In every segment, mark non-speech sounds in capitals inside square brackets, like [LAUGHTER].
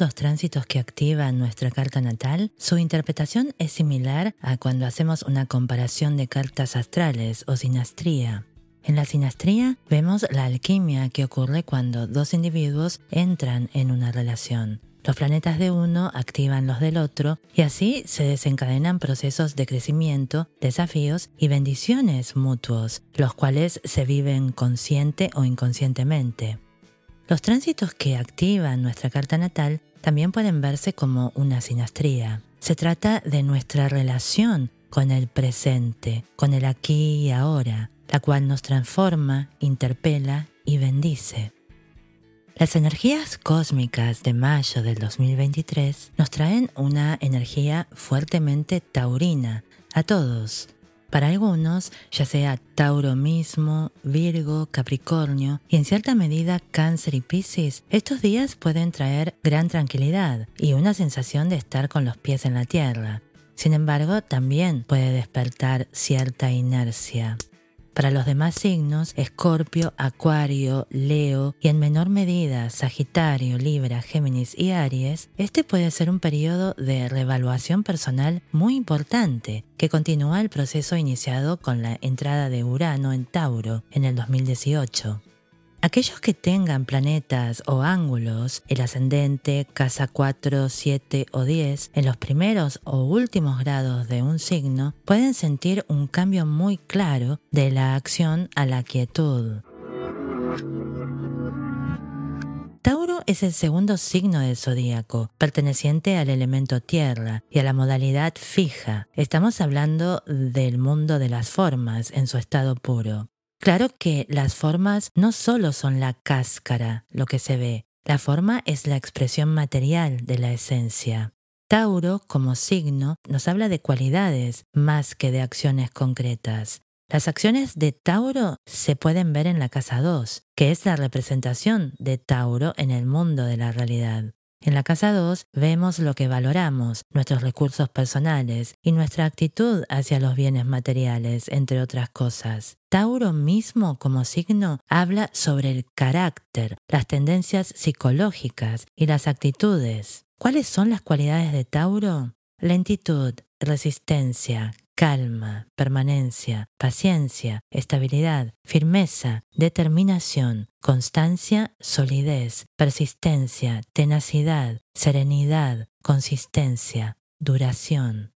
Los tránsitos que activan nuestra carta natal, su interpretación es similar a cuando hacemos una comparación de cartas astrales o sinastría. En la sinastría vemos la alquimia que ocurre cuando dos individuos entran en una relación. Los planetas de uno activan los del otro y así se desencadenan procesos de crecimiento, desafíos y bendiciones mutuos, los cuales se viven consciente o inconscientemente. Los tránsitos que activan nuestra carta natal también pueden verse como una sinastría. Se trata de nuestra relación con el presente, con el aquí y ahora, la cual nos transforma, interpela y bendice. Las energías cósmicas de mayo del 2023 nos traen una energía fuertemente taurina a todos, para algunos, ya sea Tauro mismo, Virgo, Capricornio y en cierta medida Cáncer y Piscis, estos días pueden traer gran tranquilidad y una sensación de estar con los pies en la tierra. Sin embargo, también puede despertar cierta inercia. Para los demás signos, Escorpio, Acuario, Leo y en menor medida Sagitario, Libra, Géminis y Aries, este puede ser un periodo de revaluación personal muy importante que continúa el proceso iniciado con la entrada de Urano en Tauro en el 2018. Aquellos que tengan planetas o ángulos, el ascendente, casa 4, 7 o 10, en los primeros o últimos grados de un signo, pueden sentir un cambio muy claro de la acción a la quietud. Tauro es el segundo signo del zodíaco, perteneciente al elemento tierra y a la modalidad fija. Estamos hablando del mundo de las formas en su estado puro. Claro que las formas no solo son la cáscara, lo que se ve, la forma es la expresión material de la esencia. Tauro, como signo, nos habla de cualidades más que de acciones concretas. Las acciones de Tauro se pueden ver en la casa 2, que es la representación de Tauro en el mundo de la realidad. En la casa 2 vemos lo que valoramos, nuestros recursos personales y nuestra actitud hacia los bienes materiales, entre otras cosas. Tauro mismo como signo habla sobre el carácter, las tendencias psicológicas y las actitudes. ¿Cuáles son las cualidades de Tauro? Lentitud, resistencia, calma, permanencia, paciencia, estabilidad, firmeza, determinación, constancia, solidez, persistencia, tenacidad, serenidad, consistencia, duración.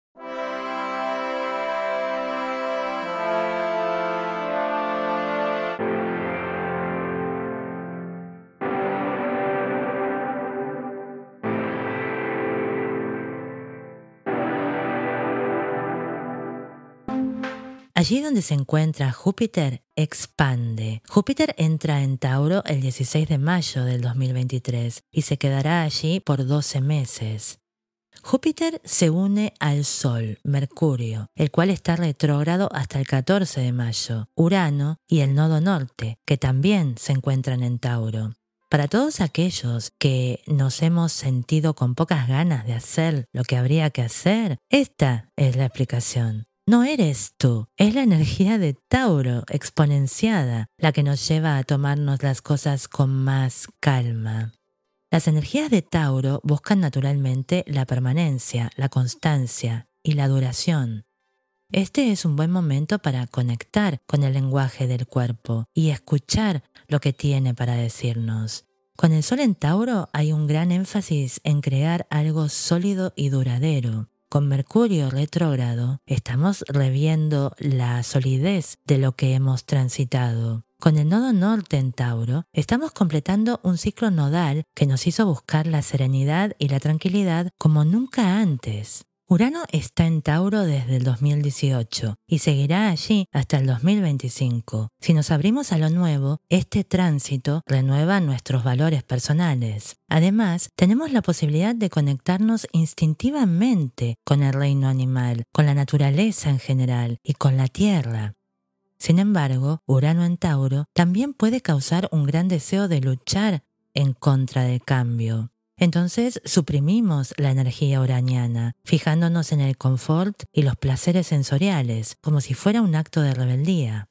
Allí donde se encuentra Júpiter, expande. Júpiter entra en Tauro el 16 de mayo del 2023 y se quedará allí por 12 meses. Júpiter se une al Sol, Mercurio, el cual está retrógrado hasta el 14 de mayo, Urano y el Nodo Norte, que también se encuentran en Tauro. Para todos aquellos que nos hemos sentido con pocas ganas de hacer lo que habría que hacer, esta es la explicación. No eres tú, es la energía de Tauro exponenciada la que nos lleva a tomarnos las cosas con más calma. Las energías de Tauro buscan naturalmente la permanencia, la constancia y la duración. Este es un buen momento para conectar con el lenguaje del cuerpo y escuchar lo que tiene para decirnos. Con el Sol en Tauro hay un gran énfasis en crear algo sólido y duradero. Con Mercurio retrógrado estamos reviendo la solidez de lo que hemos transitado. Con el nodo norte en Tauro estamos completando un ciclo nodal que nos hizo buscar la serenidad y la tranquilidad como nunca antes. Urano está en Tauro desde el 2018 y seguirá allí hasta el 2025. Si nos abrimos a lo nuevo, este tránsito renueva nuestros valores personales. Además, tenemos la posibilidad de conectarnos instintivamente con el reino animal, con la naturaleza en general y con la tierra. Sin embargo, Urano en Tauro también puede causar un gran deseo de luchar en contra del cambio. Entonces suprimimos la energía uraniana, fijándonos en el confort y los placeres sensoriales, como si fuera un acto de rebeldía.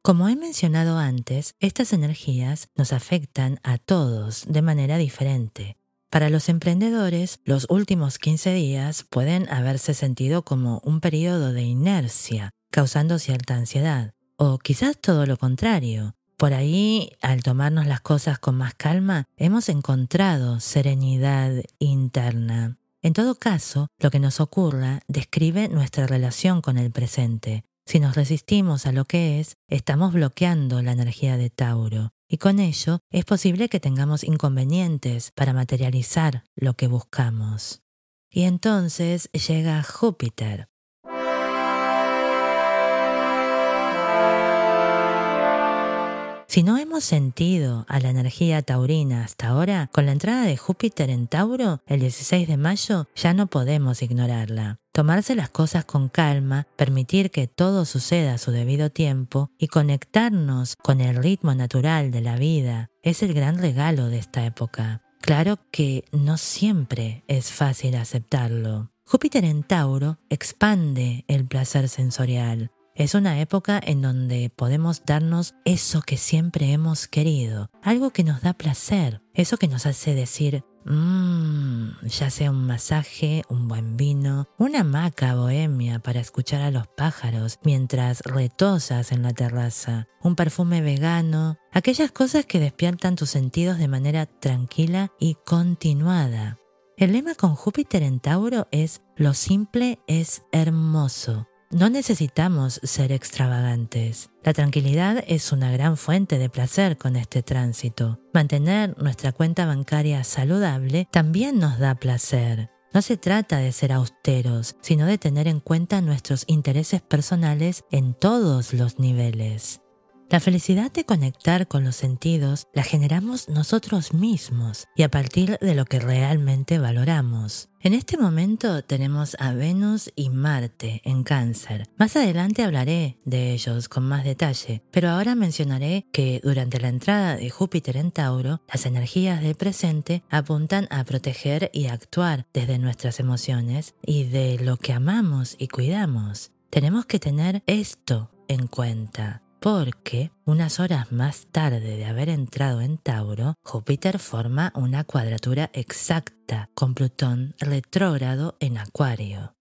Como he mencionado antes, estas energías nos afectan a todos de manera diferente. Para los emprendedores, los últimos 15 días pueden haberse sentido como un periodo de inercia, causando cierta ansiedad. O quizás todo lo contrario. Por ahí, al tomarnos las cosas con más calma, hemos encontrado serenidad interna. En todo caso, lo que nos ocurra describe nuestra relación con el presente. Si nos resistimos a lo que es, estamos bloqueando la energía de Tauro, y con ello es posible que tengamos inconvenientes para materializar lo que buscamos. Y entonces llega Júpiter, Si no hemos sentido a la energía taurina hasta ahora, con la entrada de Júpiter en Tauro, el 16 de mayo, ya no podemos ignorarla. Tomarse las cosas con calma, permitir que todo suceda a su debido tiempo y conectarnos con el ritmo natural de la vida es el gran regalo de esta época. Claro que no siempre es fácil aceptarlo. Júpiter en Tauro expande el placer sensorial, es una época en donde podemos darnos eso que siempre hemos querido, algo que nos da placer, eso que nos hace decir, mmm, ya sea un masaje, un buen vino, una hamaca bohemia para escuchar a los pájaros mientras retosas en la terraza, un perfume vegano, aquellas cosas que despiertan tus sentidos de manera tranquila y continuada. El lema con Júpiter en Tauro es lo simple es hermoso. No necesitamos ser extravagantes. La tranquilidad es una gran fuente de placer con este tránsito. Mantener nuestra cuenta bancaria saludable también nos da placer. No se trata de ser austeros, sino de tener en cuenta nuestros intereses personales en todos los niveles. La felicidad de conectar con los sentidos la generamos nosotros mismos y a partir de lo que realmente valoramos. En este momento tenemos a Venus y Marte en cáncer. Más adelante hablaré de ellos con más detalle, pero ahora mencionaré que durante la entrada de Júpiter en Tauro, las energías del presente apuntan a proteger y actuar desde nuestras emociones y de lo que amamos y cuidamos. Tenemos que tener esto en cuenta porque unas horas más tarde de haber entrado en Tauro, Júpiter forma una cuadratura exacta con Plutón retrógrado en Acuario.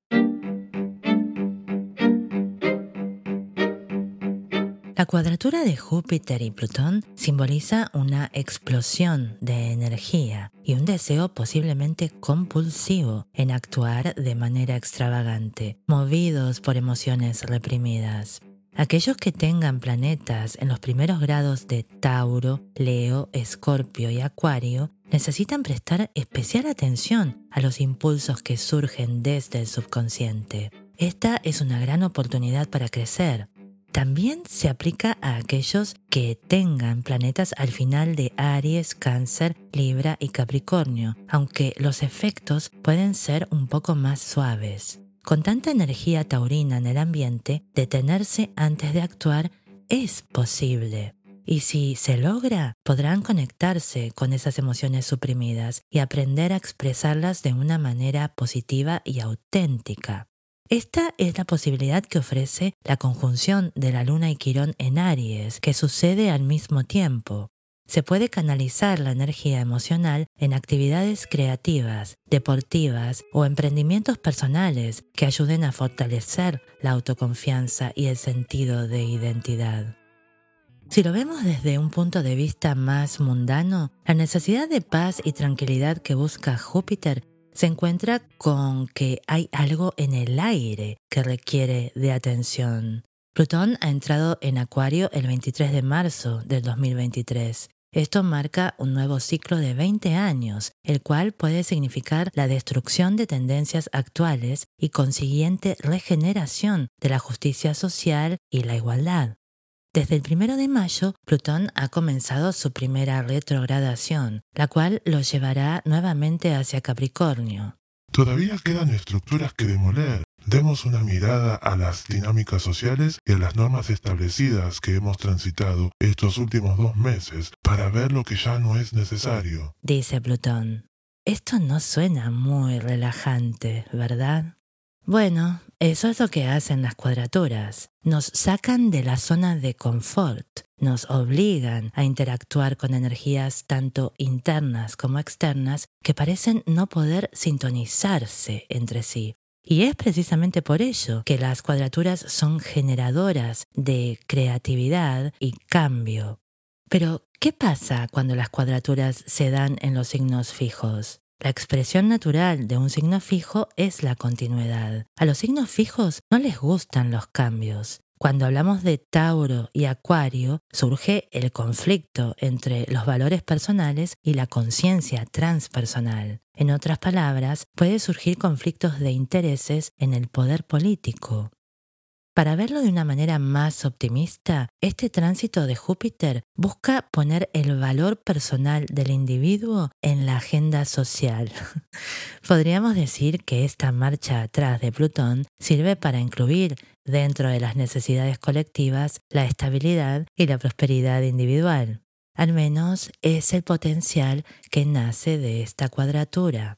La cuadratura de Júpiter y Plutón simboliza una explosión de energía y un deseo posiblemente compulsivo en actuar de manera extravagante, movidos por emociones reprimidas. Aquellos que tengan planetas en los primeros grados de Tauro, Leo, Escorpio y Acuario necesitan prestar especial atención a los impulsos que surgen desde el subconsciente. Esta es una gran oportunidad para crecer. También se aplica a aquellos que tengan planetas al final de Aries, Cáncer, Libra y Capricornio, aunque los efectos pueden ser un poco más suaves. Con tanta energía taurina en el ambiente, detenerse antes de actuar es posible. Y si se logra, podrán conectarse con esas emociones suprimidas y aprender a expresarlas de una manera positiva y auténtica. Esta es la posibilidad que ofrece la conjunción de la luna y Quirón en Aries, que sucede al mismo tiempo se puede canalizar la energía emocional en actividades creativas, deportivas o emprendimientos personales que ayuden a fortalecer la autoconfianza y el sentido de identidad. Si lo vemos desde un punto de vista más mundano, la necesidad de paz y tranquilidad que busca Júpiter se encuentra con que hay algo en el aire que requiere de atención. Plutón ha entrado en Acuario el 23 de marzo del 2023 esto marca un nuevo ciclo de 20 años, el cual puede significar la destrucción de tendencias actuales y consiguiente regeneración de la justicia social y la igualdad. Desde el primero de mayo, Plutón ha comenzado su primera retrogradación, la cual lo llevará nuevamente hacia Capricornio. Todavía quedan estructuras que demoler. Demos una mirada a las dinámicas sociales y a las normas establecidas que hemos transitado estos últimos dos meses para ver lo que ya no es necesario. Dice Plutón. Esto no suena muy relajante, ¿verdad? Bueno, eso es lo que hacen las cuadraturas. Nos sacan de la zona de confort, nos obligan a interactuar con energías tanto internas como externas que parecen no poder sintonizarse entre sí. Y es precisamente por ello que las cuadraturas son generadoras de creatividad y cambio. Pero, ¿qué pasa cuando las cuadraturas se dan en los signos fijos? La expresión natural de un signo fijo es la continuidad. A los signos fijos no les gustan los cambios. Cuando hablamos de Tauro y Acuario, surge el conflicto entre los valores personales y la conciencia transpersonal. En otras palabras, puede surgir conflictos de intereses en el poder político. Para verlo de una manera más optimista, este tránsito de Júpiter busca poner el valor personal del individuo en la agenda social. [LAUGHS] Podríamos decir que esta marcha atrás de Plutón sirve para incluir dentro de las necesidades colectivas la estabilidad y la prosperidad individual. Al menos es el potencial que nace de esta cuadratura.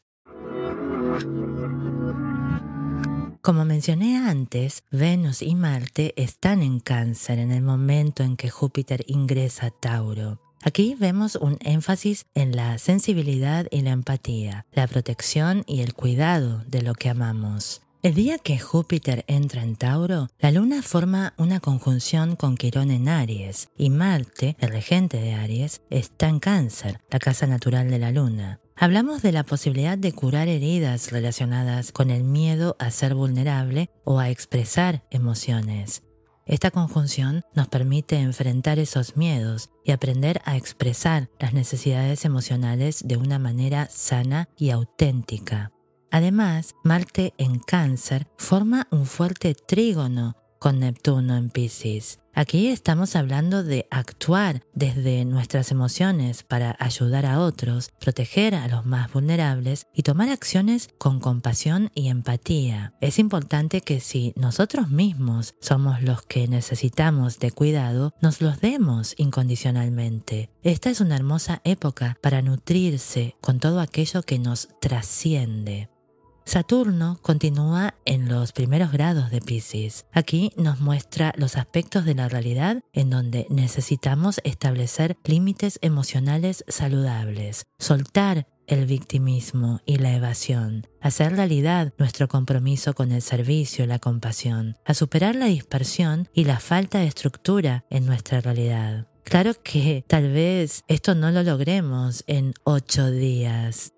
Como mencioné antes, Venus y Marte están en cáncer en el momento en que Júpiter ingresa a Tauro. Aquí vemos un énfasis en la sensibilidad y la empatía, la protección y el cuidado de lo que amamos. El día que Júpiter entra en Tauro, la Luna forma una conjunción con Quirón en Aries y Marte, el regente de Aries, está en Cáncer, la casa natural de la Luna. Hablamos de la posibilidad de curar heridas relacionadas con el miedo a ser vulnerable o a expresar emociones. Esta conjunción nos permite enfrentar esos miedos y aprender a expresar las necesidades emocionales de una manera sana y auténtica. Además, Marte en cáncer forma un fuerte trígono con Neptuno en Pisces. Aquí estamos hablando de actuar desde nuestras emociones para ayudar a otros, proteger a los más vulnerables y tomar acciones con compasión y empatía. Es importante que si nosotros mismos somos los que necesitamos de cuidado, nos los demos incondicionalmente. Esta es una hermosa época para nutrirse con todo aquello que nos trasciende. Saturno continúa en los primeros grados de Pisces. Aquí nos muestra los aspectos de la realidad en donde necesitamos establecer límites emocionales saludables, soltar el victimismo y la evasión, hacer realidad nuestro compromiso con el servicio y la compasión, a superar la dispersión y la falta de estructura en nuestra realidad. Claro que tal vez esto no lo logremos en ocho días,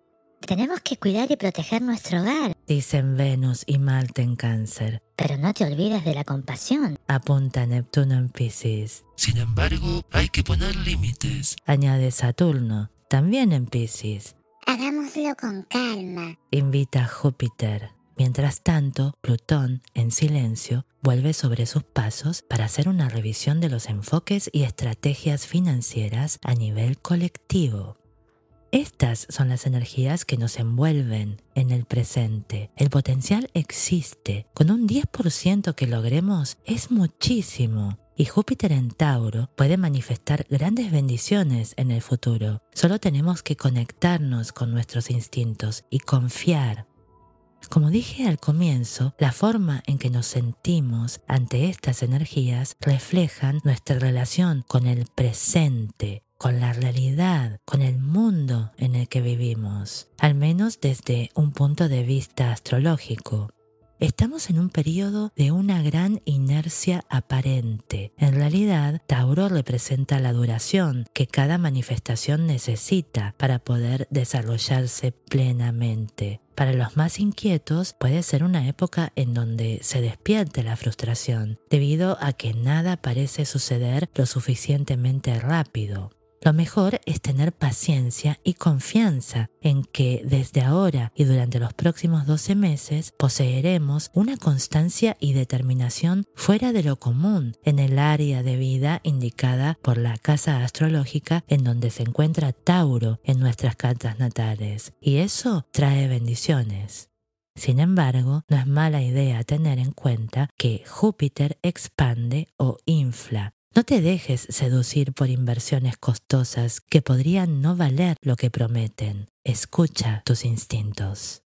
tenemos que cuidar y proteger nuestro hogar, dicen Venus y Marte en Cáncer. Pero no te olvides de la compasión, apunta Neptuno en Pisces. Sin embargo, hay que poner límites, añade Saturno, también en Pisces. Hagámoslo con calma, invita Júpiter. Mientras tanto, Plutón, en silencio, vuelve sobre sus pasos para hacer una revisión de los enfoques y estrategias financieras a nivel colectivo. Estas son las energías que nos envuelven en el presente. El potencial existe. Con un 10% que logremos es muchísimo. Y Júpiter en Tauro puede manifestar grandes bendiciones en el futuro. Solo tenemos que conectarnos con nuestros instintos y confiar. Como dije al comienzo, la forma en que nos sentimos ante estas energías reflejan nuestra relación con el presente, con la realidad, con el mundo en el que vivimos, al menos desde un punto de vista astrológico. Estamos en un periodo de una gran inercia aparente. En realidad, Tauro representa la duración que cada manifestación necesita para poder desarrollarse plenamente. Para los más inquietos puede ser una época en donde se despierte la frustración, debido a que nada parece suceder lo suficientemente rápido. Lo mejor es tener paciencia y confianza en que desde ahora y durante los próximos 12 meses poseeremos una constancia y determinación fuera de lo común en el área de vida indicada por la casa astrológica en donde se encuentra Tauro en nuestras cartas natales. Y eso trae bendiciones. Sin embargo, no es mala idea tener en cuenta que Júpiter expande o infla no te dejes seducir por inversiones costosas que podrían no valer lo que prometen. Escucha tus instintos.